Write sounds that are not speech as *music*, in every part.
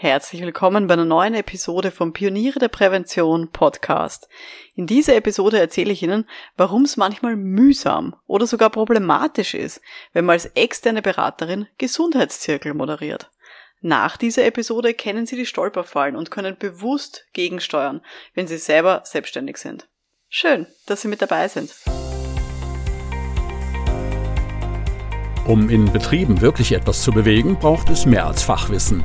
Herzlich willkommen bei einer neuen Episode vom Pioniere der Prävention Podcast. In dieser Episode erzähle ich Ihnen, warum es manchmal mühsam oder sogar problematisch ist, wenn man als externe Beraterin Gesundheitszirkel moderiert. Nach dieser Episode kennen Sie die Stolperfallen und können bewusst gegensteuern, wenn Sie selber selbstständig sind. Schön, dass Sie mit dabei sind. Um in Betrieben wirklich etwas zu bewegen, braucht es mehr als Fachwissen.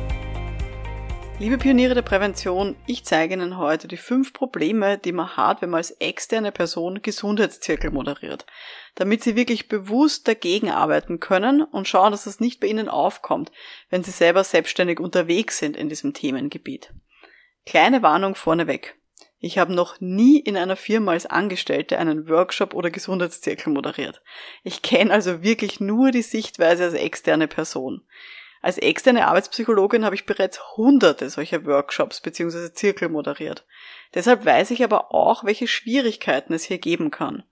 Liebe Pioniere der Prävention, ich zeige Ihnen heute die fünf Probleme, die man hat, wenn man als externe Person Gesundheitszirkel moderiert, damit Sie wirklich bewusst dagegen arbeiten können und schauen, dass das nicht bei Ihnen aufkommt, wenn Sie selber selbstständig unterwegs sind in diesem Themengebiet. Kleine Warnung vorneweg. Ich habe noch nie in einer Firma als Angestellte einen Workshop oder Gesundheitszirkel moderiert. Ich kenne also wirklich nur die Sichtweise als externe Person. Als externe Arbeitspsychologin habe ich bereits hunderte solcher Workshops bzw. Zirkel moderiert. Deshalb weiß ich aber auch, welche Schwierigkeiten es hier geben kann.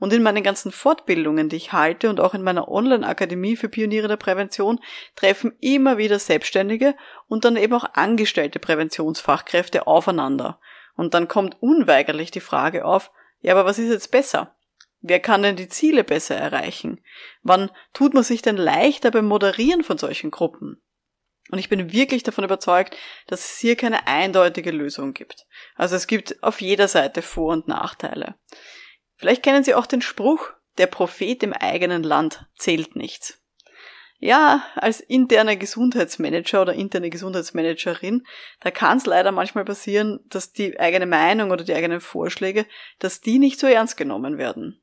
Und in meinen ganzen Fortbildungen, die ich halte und auch in meiner Online-Akademie für Pioniere der Prävention treffen immer wieder Selbstständige und dann eben auch angestellte Präventionsfachkräfte aufeinander. Und dann kommt unweigerlich die Frage auf, ja, aber was ist jetzt besser? Wer kann denn die Ziele besser erreichen? Wann tut man sich denn leichter beim Moderieren von solchen Gruppen? Und ich bin wirklich davon überzeugt, dass es hier keine eindeutige Lösung gibt. Also es gibt auf jeder Seite Vor- und Nachteile. Vielleicht kennen Sie auch den Spruch, der Prophet im eigenen Land zählt nichts. Ja, als interner Gesundheitsmanager oder interne Gesundheitsmanagerin, da kann es leider manchmal passieren, dass die eigene Meinung oder die eigenen Vorschläge, dass die nicht so ernst genommen werden.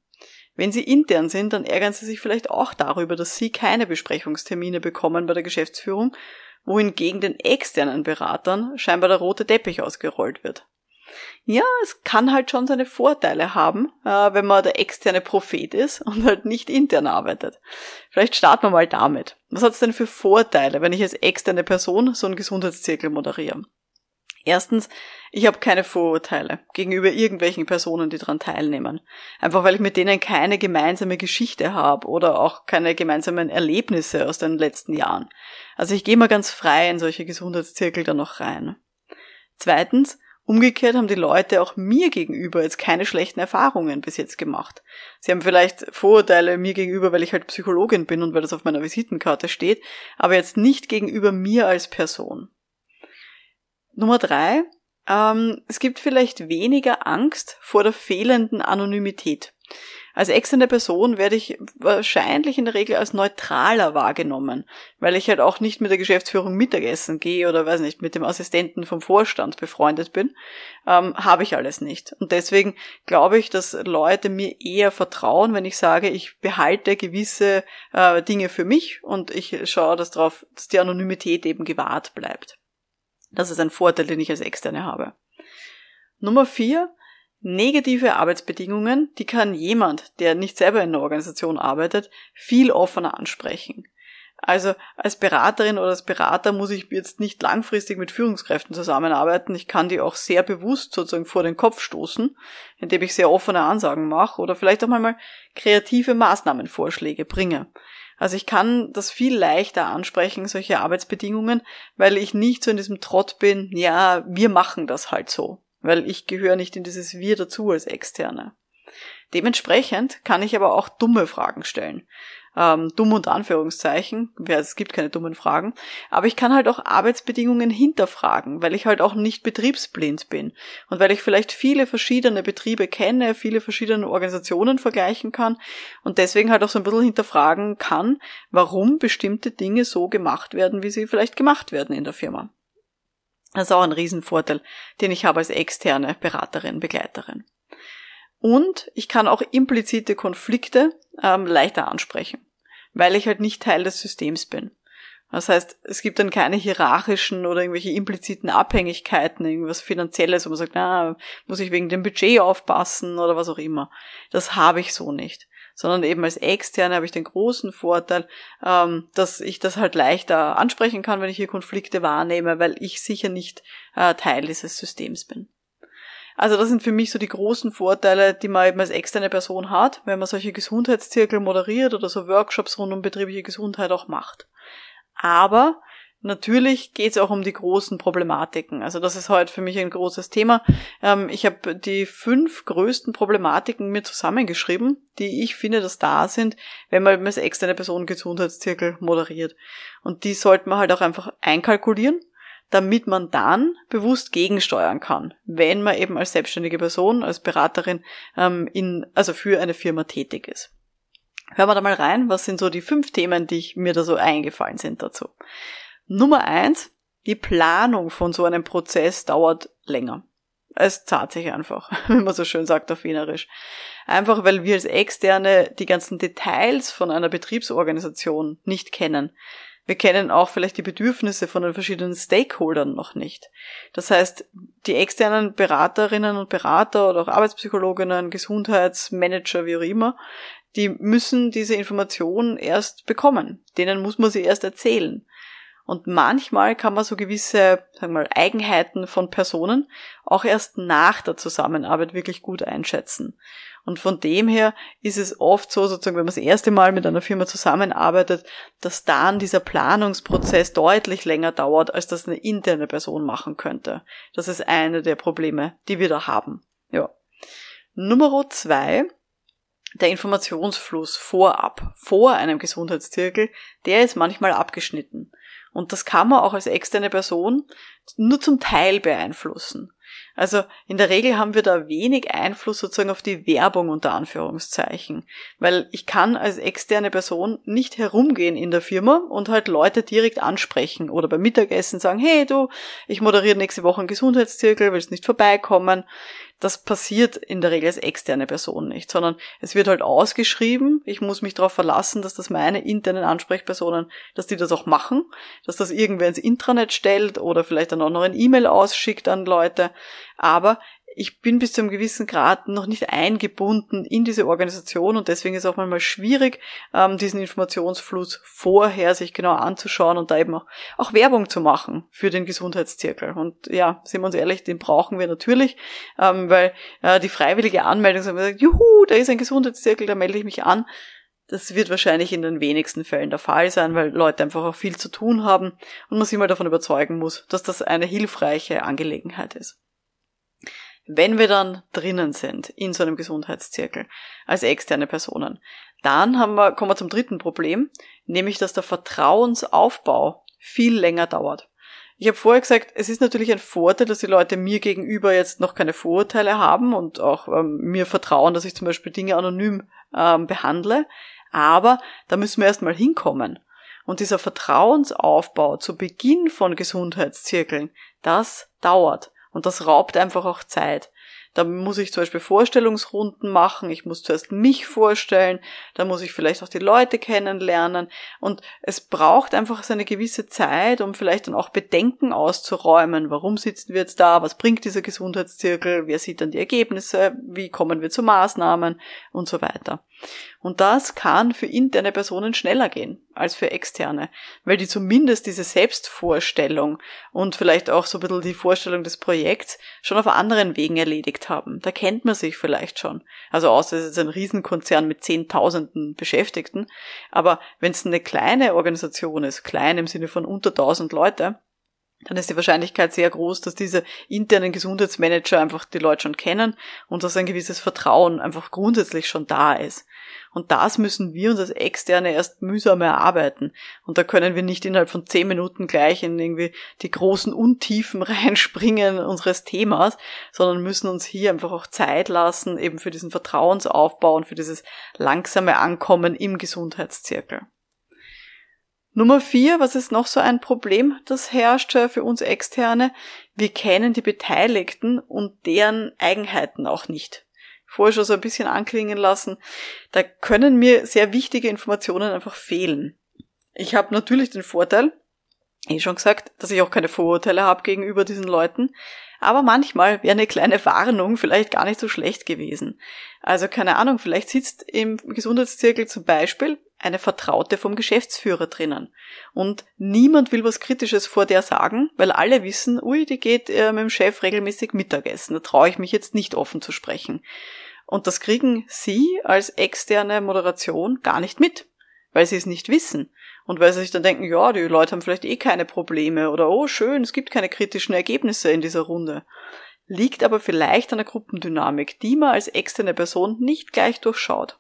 Wenn Sie intern sind, dann ärgern Sie sich vielleicht auch darüber, dass Sie keine Besprechungstermine bekommen bei der Geschäftsführung, wohingegen den externen Beratern scheinbar der rote Teppich ausgerollt wird. Ja, es kann halt schon seine Vorteile haben, äh, wenn man der externe Prophet ist und halt nicht intern arbeitet. Vielleicht starten wir mal damit. Was hat es denn für Vorteile, wenn ich als externe Person so einen Gesundheitszirkel moderiere? Erstens, ich habe keine Vorurteile gegenüber irgendwelchen Personen, die daran teilnehmen. Einfach weil ich mit denen keine gemeinsame Geschichte habe oder auch keine gemeinsamen Erlebnisse aus den letzten Jahren. Also ich gehe mal ganz frei in solche Gesundheitszirkel dann noch rein. Zweitens, Umgekehrt haben die Leute auch mir gegenüber jetzt keine schlechten Erfahrungen bis jetzt gemacht. Sie haben vielleicht Vorurteile mir gegenüber, weil ich halt Psychologin bin und weil das auf meiner Visitenkarte steht, aber jetzt nicht gegenüber mir als Person. Nummer drei. Ähm, es gibt vielleicht weniger Angst vor der fehlenden Anonymität. Als externe Person werde ich wahrscheinlich in der Regel als neutraler wahrgenommen, weil ich halt auch nicht mit der Geschäftsführung Mittagessen gehe oder weiß nicht, mit dem Assistenten vom Vorstand befreundet bin, ähm, habe ich alles nicht. Und deswegen glaube ich, dass Leute mir eher vertrauen, wenn ich sage, ich behalte gewisse äh, Dinge für mich und ich schaue dass darauf, dass die Anonymität eben gewahrt bleibt. Das ist ein Vorteil, den ich als Externe habe. Nummer vier, negative Arbeitsbedingungen, die kann jemand, der nicht selber in einer Organisation arbeitet, viel offener ansprechen. Also als Beraterin oder als Berater muss ich jetzt nicht langfristig mit Führungskräften zusammenarbeiten. Ich kann die auch sehr bewusst sozusagen vor den Kopf stoßen, indem ich sehr offene Ansagen mache oder vielleicht auch mal kreative Maßnahmenvorschläge bringe. Also ich kann das viel leichter ansprechen, solche Arbeitsbedingungen, weil ich nicht so in diesem Trott bin, ja, wir machen das halt so, weil ich gehöre nicht in dieses Wir dazu als Externe. Dementsprechend kann ich aber auch dumme Fragen stellen ähm, dumm und Anführungszeichen, es gibt keine dummen Fragen, aber ich kann halt auch Arbeitsbedingungen hinterfragen, weil ich halt auch nicht betriebsblind bin und weil ich vielleicht viele verschiedene Betriebe kenne, viele verschiedene Organisationen vergleichen kann und deswegen halt auch so ein bisschen hinterfragen kann, warum bestimmte Dinge so gemacht werden, wie sie vielleicht gemacht werden in der Firma. Das ist auch ein Riesenvorteil, den ich habe als externe Beraterin, Begleiterin. Und ich kann auch implizite Konflikte ähm, leichter ansprechen, weil ich halt nicht Teil des Systems bin. Das heißt, es gibt dann keine hierarchischen oder irgendwelche impliziten Abhängigkeiten, irgendwas Finanzielles, wo man sagt, na, muss ich wegen dem Budget aufpassen oder was auch immer. Das habe ich so nicht. sondern eben als Externe habe ich den großen Vorteil, ähm, dass ich das halt leichter ansprechen kann, wenn ich hier Konflikte wahrnehme, weil ich sicher nicht äh, Teil dieses Systems bin. Also das sind für mich so die großen Vorteile, die man eben als externe Person hat, wenn man solche Gesundheitszirkel moderiert oder so Workshops rund um betriebliche Gesundheit auch macht. Aber natürlich geht es auch um die großen Problematiken. Also das ist heute für mich ein großes Thema. Ähm, ich habe die fünf größten Problematiken mir zusammengeschrieben, die ich finde, dass da sind, wenn man als externe Person Gesundheitszirkel moderiert. Und die sollte man halt auch einfach einkalkulieren damit man dann bewusst gegensteuern kann, wenn man eben als selbstständige Person, als Beraterin ähm, in, also für eine Firma tätig ist. Hören wir da mal rein, was sind so die fünf Themen, die mir da so eingefallen sind dazu. Nummer eins, die Planung von so einem Prozess dauert länger. Es zahlt sich einfach, *laughs* wenn man so schön sagt auf Wienerisch. Einfach weil wir als Externe die ganzen Details von einer Betriebsorganisation nicht kennen. Wir kennen auch vielleicht die Bedürfnisse von den verschiedenen Stakeholdern noch nicht. Das heißt, die externen Beraterinnen und Berater oder auch Arbeitspsychologinnen, Gesundheitsmanager, wie auch immer, die müssen diese Informationen erst bekommen. Denen muss man sie erst erzählen. Und manchmal kann man so gewisse, sagen wir mal, Eigenheiten von Personen auch erst nach der Zusammenarbeit wirklich gut einschätzen. Und von dem her ist es oft so, sozusagen, wenn man das erste Mal mit einer Firma zusammenarbeitet, dass dann dieser Planungsprozess deutlich länger dauert, als das eine interne Person machen könnte. Das ist eine der Probleme, die wir da haben. Ja. Nummer zwei, der Informationsfluss vorab, vor einem Gesundheitszirkel, der ist manchmal abgeschnitten. Und das kann man auch als externe Person nur zum Teil beeinflussen. Also in der Regel haben wir da wenig Einfluss sozusagen auf die Werbung unter Anführungszeichen, weil ich kann als externe Person nicht herumgehen in der Firma und halt Leute direkt ansprechen oder beim Mittagessen sagen, hey du, ich moderiere nächste Woche einen Gesundheitszirkel, willst nicht vorbeikommen? Das passiert in der Regel als externe Person nicht, sondern es wird halt ausgeschrieben. Ich muss mich darauf verlassen, dass das meine internen Ansprechpersonen, dass die das auch machen, dass das irgendwer ins Intranet stellt oder vielleicht dann auch noch ein E-Mail ausschickt an Leute. Aber ich bin bis zu einem gewissen Grad noch nicht eingebunden in diese Organisation und deswegen ist es auch manchmal schwierig, ähm, diesen Informationsfluss vorher sich genau anzuschauen und da eben auch, auch Werbung zu machen für den Gesundheitszirkel. Und ja, sind wir uns ehrlich, den brauchen wir natürlich, ähm, weil äh, die freiwillige Anmeldung sagt, juhu, da ist ein Gesundheitszirkel, da melde ich mich an. Das wird wahrscheinlich in den wenigsten Fällen der Fall sein, weil Leute einfach auch viel zu tun haben und man sich mal davon überzeugen muss, dass das eine hilfreiche Angelegenheit ist. Wenn wir dann drinnen sind in so einem Gesundheitszirkel als externe Personen, dann haben wir, kommen wir zum dritten Problem, nämlich dass der Vertrauensaufbau viel länger dauert. Ich habe vorher gesagt, es ist natürlich ein Vorteil, dass die Leute mir gegenüber jetzt noch keine Vorurteile haben und auch ähm, mir vertrauen, dass ich zum Beispiel Dinge anonym ähm, behandle. Aber da müssen wir erstmal hinkommen. Und dieser Vertrauensaufbau zu Beginn von Gesundheitszirkeln, das dauert. Und das raubt einfach auch Zeit. Da muss ich zum Beispiel Vorstellungsrunden machen, ich muss zuerst mich vorstellen, da muss ich vielleicht auch die Leute kennenlernen und es braucht einfach so eine gewisse Zeit, um vielleicht dann auch Bedenken auszuräumen. Warum sitzen wir jetzt da? Was bringt dieser Gesundheitszirkel? Wer sieht dann die Ergebnisse? Wie kommen wir zu Maßnahmen? Und so weiter. Und das kann für interne Personen schneller gehen als für externe, weil die zumindest diese Selbstvorstellung und vielleicht auch so ein bisschen die Vorstellung des Projekts schon auf anderen Wegen erledigt haben. Da kennt man sich vielleicht schon. Also außer es ist ein Riesenkonzern mit Zehntausenden Beschäftigten. Aber wenn es eine kleine Organisation ist, klein im Sinne von unter tausend Leute, dann ist die Wahrscheinlichkeit sehr groß, dass diese internen Gesundheitsmanager einfach die Leute schon kennen und dass ein gewisses Vertrauen einfach grundsätzlich schon da ist. Und das müssen wir uns als Externe erst mühsam erarbeiten. Und da können wir nicht innerhalb von zehn Minuten gleich in irgendwie die großen Untiefen *laughs* reinspringen unseres Themas, sondern müssen uns hier einfach auch Zeit lassen, eben für diesen Vertrauensaufbau und für dieses langsame Ankommen im Gesundheitszirkel. Nummer vier, was ist noch so ein Problem, das herrscht für uns Externe? Wir kennen die Beteiligten und deren Eigenheiten auch nicht vorher schon so ein bisschen anklingen lassen, da können mir sehr wichtige Informationen einfach fehlen. Ich habe natürlich den Vorteil, Eh schon gesagt, dass ich auch keine Vorurteile habe gegenüber diesen Leuten. Aber manchmal wäre eine kleine Warnung vielleicht gar nicht so schlecht gewesen. Also keine Ahnung, vielleicht sitzt im Gesundheitszirkel zum Beispiel eine Vertraute vom Geschäftsführer drinnen. Und niemand will was Kritisches vor der sagen, weil alle wissen, ui, die geht äh, mit dem Chef regelmäßig Mittagessen. Da traue ich mich jetzt nicht offen zu sprechen. Und das kriegen Sie als externe Moderation gar nicht mit, weil Sie es nicht wissen. Und weil sie sich dann denken, ja, die Leute haben vielleicht eh keine Probleme oder oh schön, es gibt keine kritischen Ergebnisse in dieser Runde. Liegt aber vielleicht an der Gruppendynamik, die man als externe Person nicht gleich durchschaut.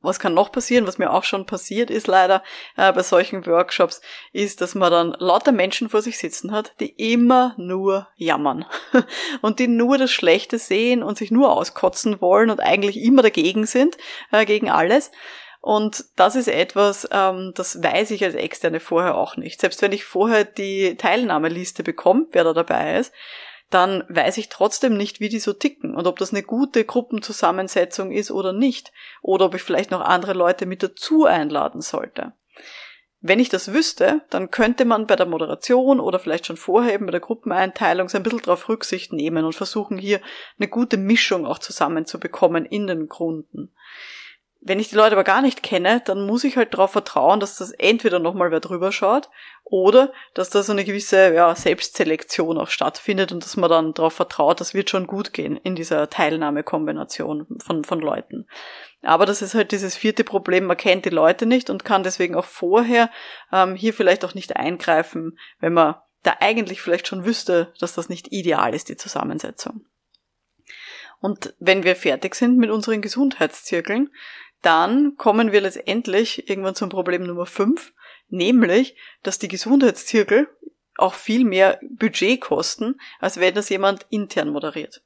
Was kann noch passieren, was mir auch schon passiert ist leider äh, bei solchen Workshops, ist, dass man dann lauter Menschen vor sich sitzen hat, die immer nur jammern *laughs* und die nur das Schlechte sehen und sich nur auskotzen wollen und eigentlich immer dagegen sind, äh, gegen alles. Und das ist etwas, ähm, das weiß ich als Externe vorher auch nicht. Selbst wenn ich vorher die Teilnahmeliste bekomme, wer da dabei ist, dann weiß ich trotzdem nicht, wie die so ticken und ob das eine gute Gruppenzusammensetzung ist oder nicht. Oder ob ich vielleicht noch andere Leute mit dazu einladen sollte. Wenn ich das wüsste, dann könnte man bei der Moderation oder vielleicht schon vorher eben bei der Gruppeneinteilung so ein bisschen darauf Rücksicht nehmen und versuchen hier eine gute Mischung auch zusammenzubekommen in den Grunden. Wenn ich die Leute aber gar nicht kenne, dann muss ich halt darauf vertrauen, dass das entweder nochmal wer drüber schaut oder dass da so eine gewisse ja, Selbstselektion auch stattfindet und dass man dann darauf vertraut, das wird schon gut gehen in dieser Teilnahmekombination von, von Leuten. Aber das ist halt dieses vierte Problem, man kennt die Leute nicht und kann deswegen auch vorher ähm, hier vielleicht auch nicht eingreifen, wenn man da eigentlich vielleicht schon wüsste, dass das nicht ideal ist, die Zusammensetzung. Und wenn wir fertig sind mit unseren Gesundheitszirkeln, dann kommen wir letztendlich irgendwann zum Problem Nummer 5, nämlich, dass die Gesundheitszirkel auch viel mehr Budget kosten, als wenn das jemand intern moderiert.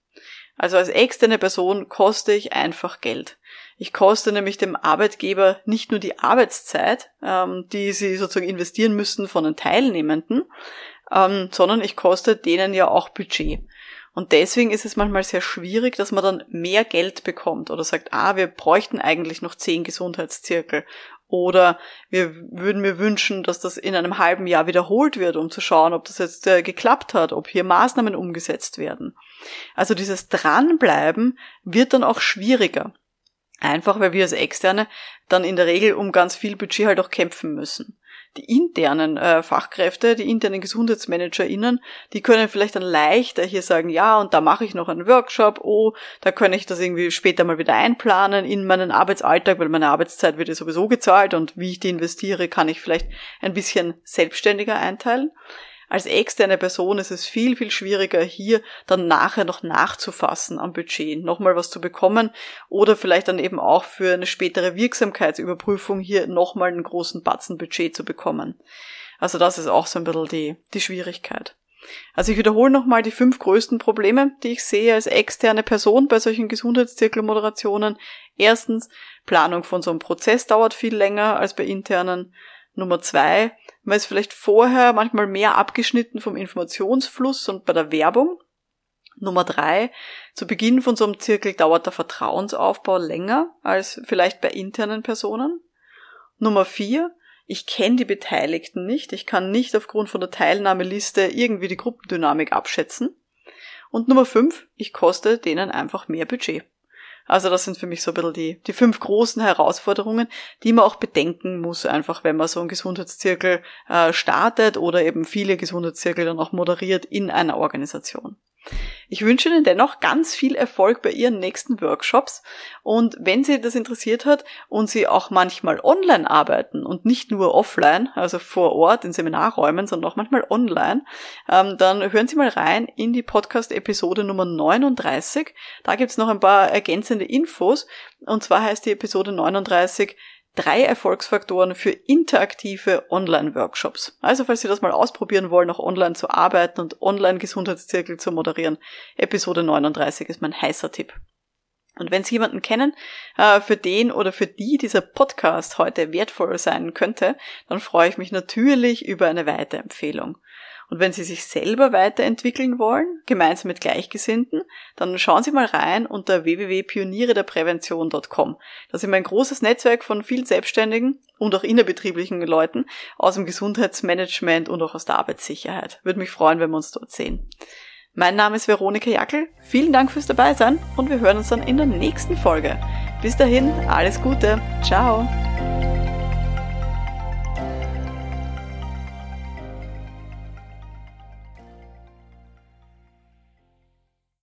Also als externe Person koste ich einfach Geld. Ich koste nämlich dem Arbeitgeber nicht nur die Arbeitszeit, ähm, die sie sozusagen investieren müssen von den Teilnehmenden, ähm, sondern ich koste denen ja auch Budget. Und deswegen ist es manchmal sehr schwierig, dass man dann mehr Geld bekommt oder sagt, ah, wir bräuchten eigentlich noch zehn Gesundheitszirkel oder wir würden mir wünschen, dass das in einem halben Jahr wiederholt wird, um zu schauen, ob das jetzt äh, geklappt hat, ob hier Maßnahmen umgesetzt werden. Also dieses Dranbleiben wird dann auch schwieriger. Einfach weil wir als Externe dann in der Regel um ganz viel Budget halt auch kämpfen müssen die internen äh, Fachkräfte, die internen GesundheitsmanagerInnen, die können vielleicht dann leichter hier sagen, ja, und da mache ich noch einen Workshop, oh, da kann ich das irgendwie später mal wieder einplanen in meinen Arbeitsalltag, weil meine Arbeitszeit wird ja sowieso gezahlt und wie ich die investiere, kann ich vielleicht ein bisschen selbstständiger einteilen. Als externe Person ist es viel, viel schwieriger, hier dann nachher noch nachzufassen am Budget, nochmal was zu bekommen oder vielleicht dann eben auch für eine spätere Wirksamkeitsüberprüfung hier nochmal einen großen Batzen Budget zu bekommen. Also das ist auch so ein bisschen die, die Schwierigkeit. Also ich wiederhole nochmal die fünf größten Probleme, die ich sehe als externe Person bei solchen Gesundheitszirkelmoderationen. Erstens, Planung von so einem Prozess dauert viel länger als bei internen. Nummer zwei, man ist vielleicht vorher manchmal mehr abgeschnitten vom Informationsfluss und bei der Werbung. Nummer drei, zu Beginn von so einem Zirkel dauert der Vertrauensaufbau länger als vielleicht bei internen Personen. Nummer vier, ich kenne die Beteiligten nicht, ich kann nicht aufgrund von der Teilnahmeliste irgendwie die Gruppendynamik abschätzen. Und Nummer fünf, ich koste denen einfach mehr Budget. Also das sind für mich so ein bisschen die, die fünf großen Herausforderungen, die man auch bedenken muss, einfach wenn man so einen Gesundheitszirkel äh, startet oder eben viele Gesundheitszirkel dann auch moderiert in einer Organisation. Ich wünsche Ihnen dennoch ganz viel Erfolg bei Ihren nächsten Workshops und wenn Sie das interessiert hat und Sie auch manchmal online arbeiten und nicht nur offline, also vor Ort in Seminarräumen, sondern auch manchmal online, ähm, dann hören Sie mal rein in die Podcast-Episode Nummer 39. Da gibt's noch ein paar ergänzende Infos und zwar heißt die Episode 39 drei Erfolgsfaktoren für interaktive Online-Workshops. Also falls Sie das mal ausprobieren wollen, auch online zu arbeiten und Online-Gesundheitszirkel zu moderieren, Episode 39 ist mein heißer Tipp. Und wenn Sie jemanden kennen, äh, für den oder für die dieser Podcast heute wertvoll sein könnte, dann freue ich mich natürlich über eine Weiterempfehlung. Und wenn Sie sich selber weiterentwickeln wollen, gemeinsam mit Gleichgesinnten, dann schauen Sie mal rein unter www.pionierederprävention.com. Da sind wir ein großes Netzwerk von vielen Selbstständigen und auch innerbetrieblichen Leuten aus dem Gesundheitsmanagement und auch aus der Arbeitssicherheit. Würde mich freuen, wenn wir uns dort sehen. Mein Name ist Veronika Jackel. Vielen Dank fürs Dabeisein und wir hören uns dann in der nächsten Folge. Bis dahin, alles Gute. Ciao.